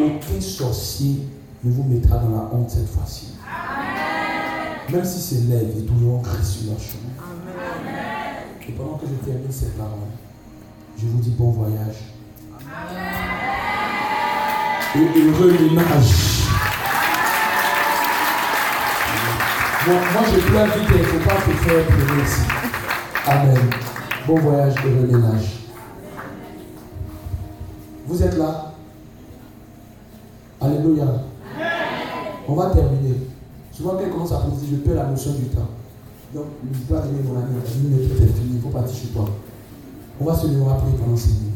Aucun sorcier ne vous mettra dans la honte cette fois-ci. Même si ses lèvres est toujours ancré sur leur chemin. Et pendant que je termine cette parole, je vous dis bon voyage. Et heureux ménage. Moi, moi, je pleure vite il ne faut pas te faire pleurer ici. Amen. Bon voyage, heureux ménage. Vous êtes là? Alléluia. On va terminer. Souvent, quelqu'un commence à poser, je perds la notion du temps. Donc, je dois dire, mon ami, la minute est finie, il faut partir chez toi. On va se lever après pendant 5 minutes.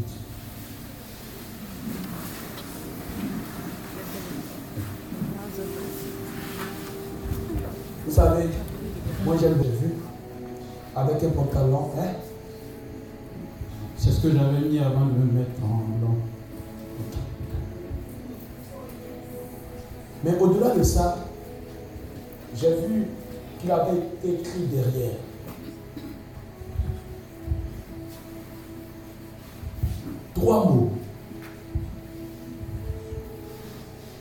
Vous savez, moi j'aime bien vu avec un pantalon, hein? C'est ce que j'avais mis avant de me mettre en blanc. Mais au-delà de ça, j'ai vu qu'il avait écrit derrière. Trois mots.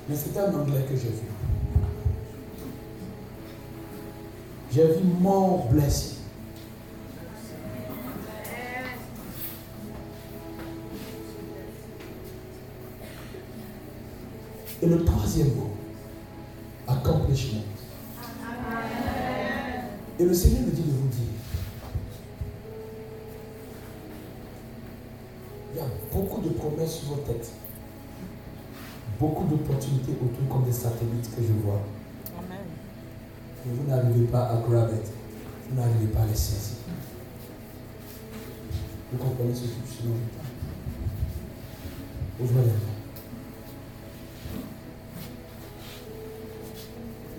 Mais c'était un anglais que j'ai vu. J'ai vu mort blessé. Et le troisième mot, accomplishment. Et le Seigneur me dit de vous dire, il y a beaucoup de promesses sur vos têtes, beaucoup d'opportunités autour comme des satellites que je vois. Mais vous n'arrivez pas à grab it. Vous n'arrivez pas à les saisir. Vous comprenez ce que je suis mains. Je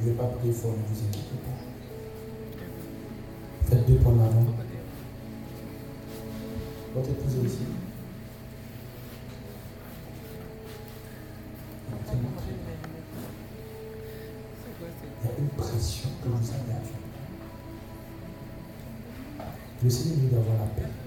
ne vais pas prier fort, ne vous inquiétez pas. Faites deux pas en avant. Votre épouse bien. Il y a une pression que vous avez vous. Le Seigneur veut d'avoir la paix.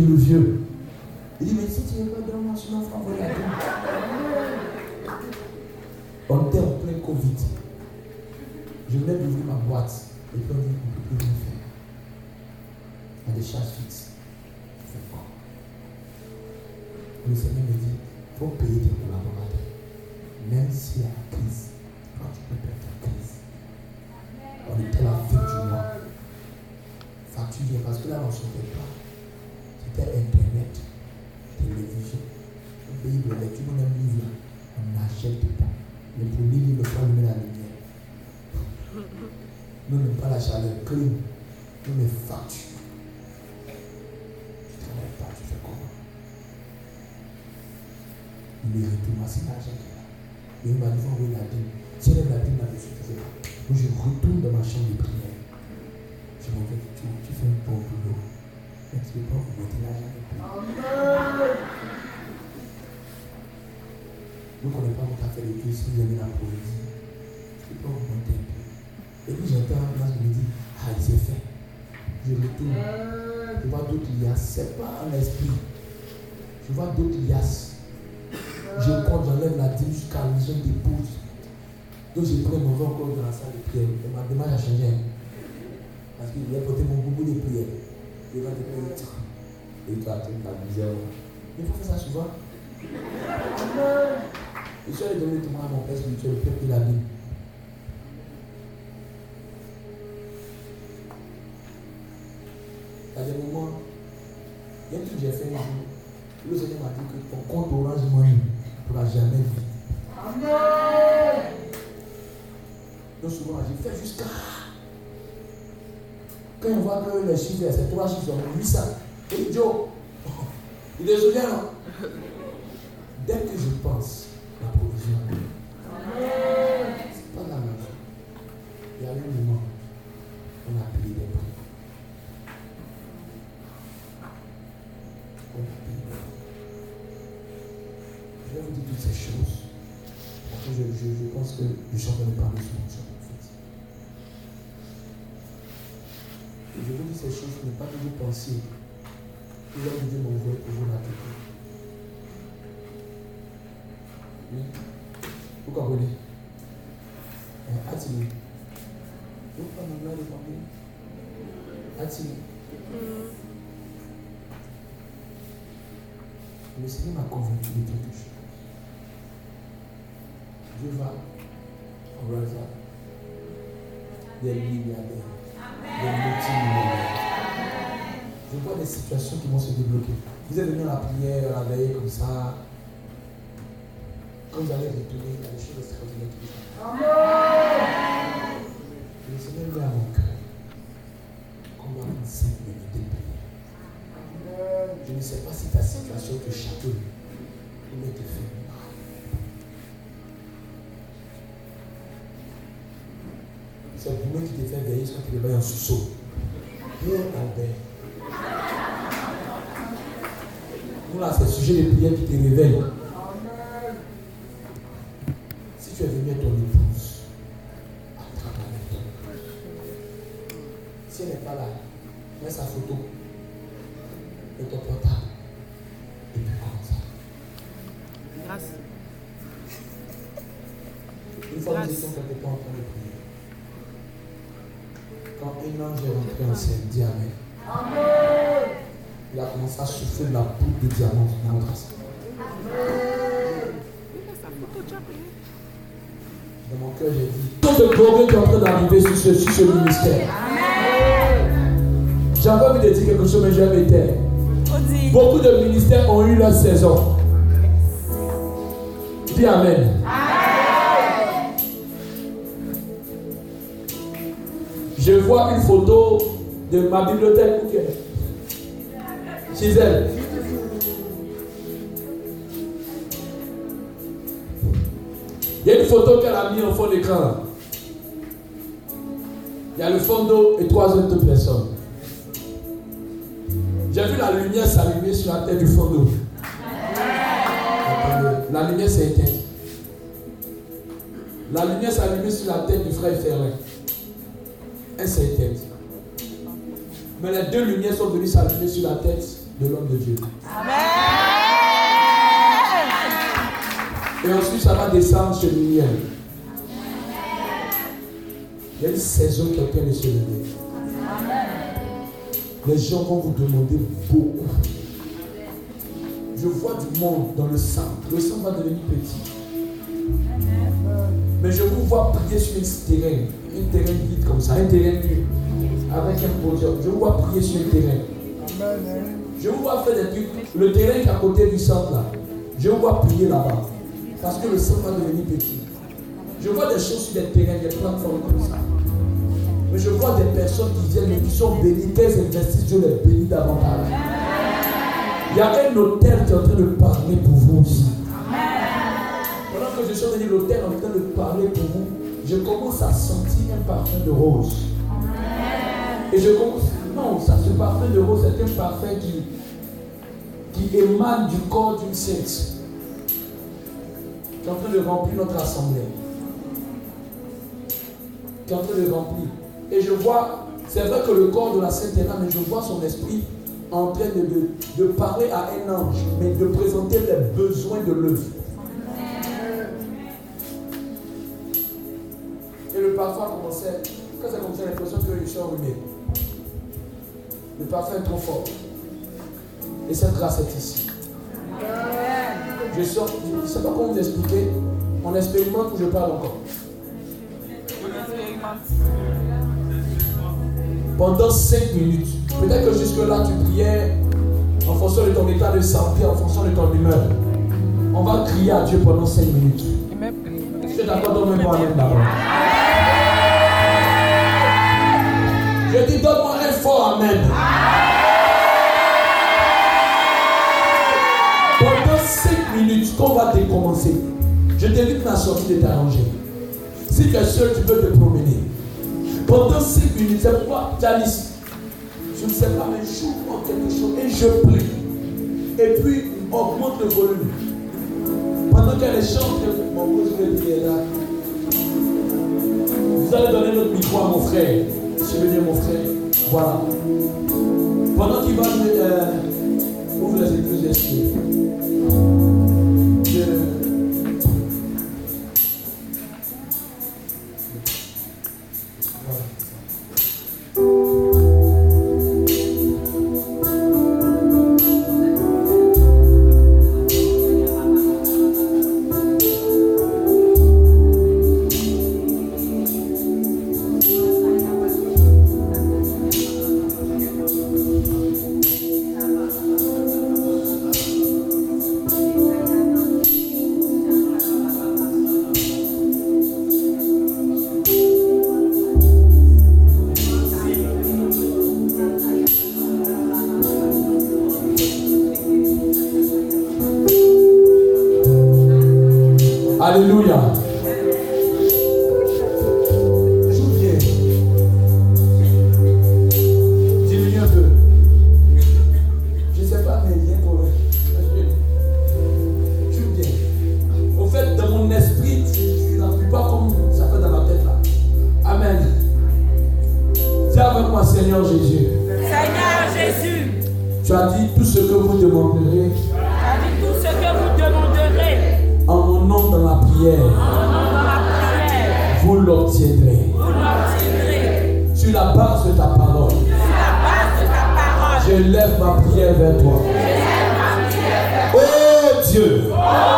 Je le vieux. Il dit, mais si tu n'es pas moi, sinon, frère, voilà. On était en plein Covid. Je venais d'ouvrir ma boîte. Et puis on dit, on ne peut plus rien faire. Il y a des charges fixes. D'autres liasses. Ce n'est pas un esprit. Je vois d'autres liasses. Je compte, j'enlève la dîme jusqu'à je dépose. Donc j'ai pris mon encore dans la salle de prière. Et ma démarche a changé. Parce qu'il voulait porter mon boubou de prière. Il va te prier. Et tu as misère. Il faut faire ça souvent? Je suis allé donner témoin à mon père spirituel, peuple de la Bible. A des moments, il y a un truc que j'ai fait un jour. Le Seigneur m'a dit que ton compte orange money ne pourra jamais vivre. Amen. Donc souvent, j'ai fait jusqu'à. Quand on voit que les chiffres, c'est trois chiffres, on 800. Et Joe, il est souvient, non Dès que je pense la que en train de parler sur mon en fait. Et je vous dis ces choses, ne pas toujours penser que l'homme de Dieu m'envoie pour vous la tête. Oui. Vous comprenez euh, Attire. Vous comprenez là, les familles Attire. Le Seigneur m'a convaincu de quelque chose. Dieu va envoyer des milliardaires, des multimillionnaires. Je vois des situations qui vont se débloquer. Vous êtes venu à la prière, à la veille comme ça. Quand vous allez retourner, il y a des choses extraordinaires qui Amen. Le Seigneur met à mon cœur qu'on doit enseigner de prière. Je ne sais pas si ta situation te fait mal. C'est moi qui te fait veiller quand tu réveilles en sous-sol. Pierre Albert. Nous là, c'est le sujet de prière qui te réveille. Dans notre. Dans mon cœur, j'ai dit Tout le progrès qui est en train d'arriver sur ce, sur ce ministère. J'avais envie de dire quelque chose, mais je vais. Beaucoup de ministères ont eu leur saison. Dis Amen. Je vois une photo de ma bibliothèque. Gisèle. Y a une photo qu'elle a mis en fond d'écran. Il y a le fond d'eau et trois autres personnes. J'ai vu la lumière s'allumer sur la tête du fond d'eau. La lumière s'est éteinte. La lumière s'est sur la tête du frère Ferrin. Elle s'est éteinte. Mais les deux lumières sont venues s'allumer sur la tête de l'homme de Dieu. Amen. Et ensuite, ça va descendre sur lumière. Il y a une saison quelqu'un de se lever. Les gens vont vous demander beaucoup. Je vois du monde dans le sang. Le sang va devenir petit. Mais je vous vois prier sur un terrain, un terrain vide comme ça, un terrain nu, avec un podium. Je vous vois prier sur un terrain. Je vous vois faire des trucs. Le terrain qui est à côté du centre là, je vous vois prier là-bas. Parce que le sang va devenir petit. Je vois des choses sur des terrains, des plateformes comme ça. Mais je vois des personnes qui viennent et qui sont bénies, qu'elles investissent, Dieu les bénit davantage. Il y a un hôtel qui est en train de parler pour vous aussi. Pendant que je suis venu l'hôtel en train de parler pour vous, je commence à sentir un parfum de rose. Et je commence. Non, ça, ce parfum de rose, c'est un parfum qui, qui émane du corps d'une sainte qui est en train de remplir notre assemblée. Qui est en train de remplir. Et je vois, c'est vrai que le corps de la Sainte est là, mais je vois son esprit en train de, de, parler à un ange, mais de présenter les besoins de l'œuvre. Et le parfum commençait, quand ça commençait, l'impression que je suis enrhumé. Le parfum est trop fort. Et cette grâce est ici. Je sors, je ne sais pas comment vous expliquer. On expérimente ou je parle encore. Pendant 5 minutes. Peut-être que jusque-là, tu priais en fonction de ton état de santé, en fonction de ton humeur. On va crier à Dieu pendant 5 minutes. Je d'accord, donne-moi un d'abord. Je dis, donne-moi un fort Amen. Qu'on va décommencer. Je t'invite ma sortie de t'arranger. Si tu es seul, tu peux te promener. Pendant 5 minutes, c'est pourquoi, Janice, je ne sais pas, mais joue-moi quelque chose et je prie. Et puis, augmente le volume. Pendant qu'elle chante, mon là. Vous allez donner notre micro à mon frère. Je vais dire mon frère. Voilà. Pendant qu'il va euh, ouvre les écluses 오.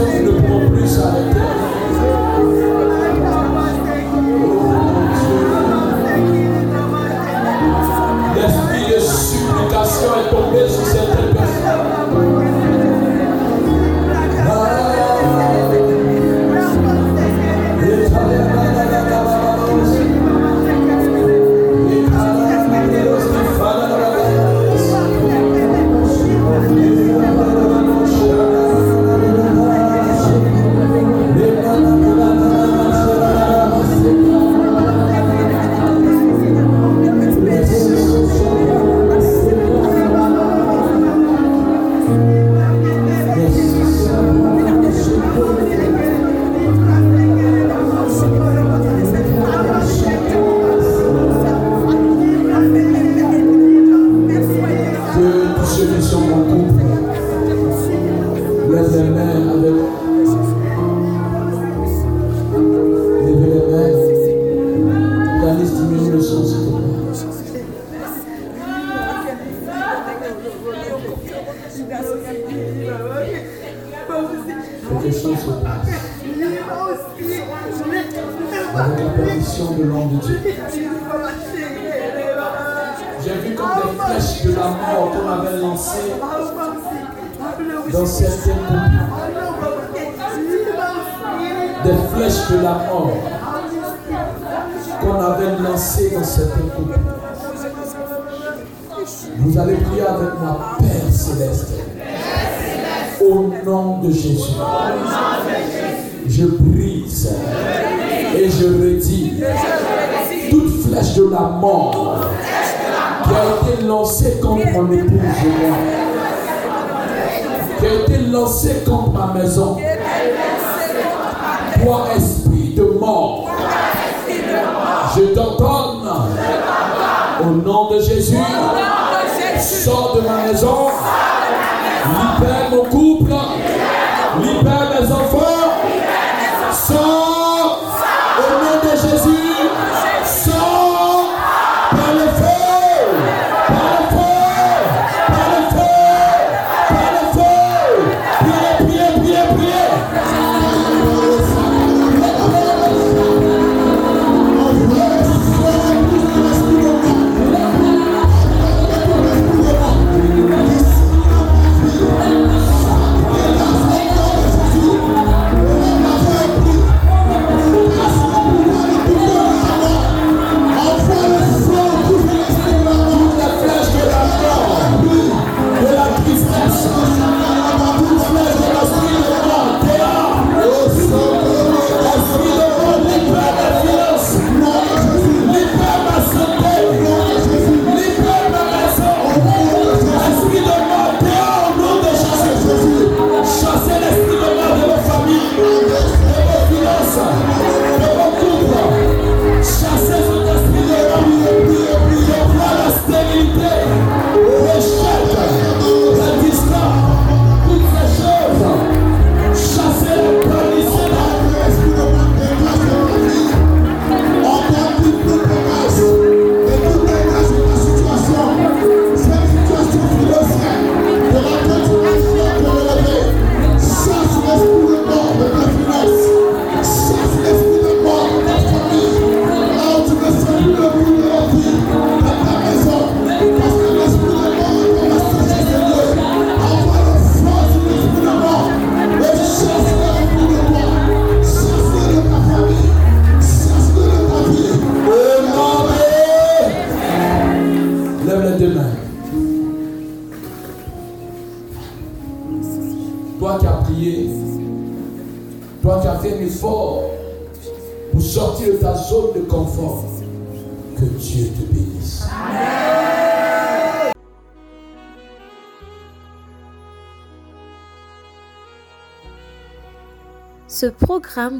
Senhor, por.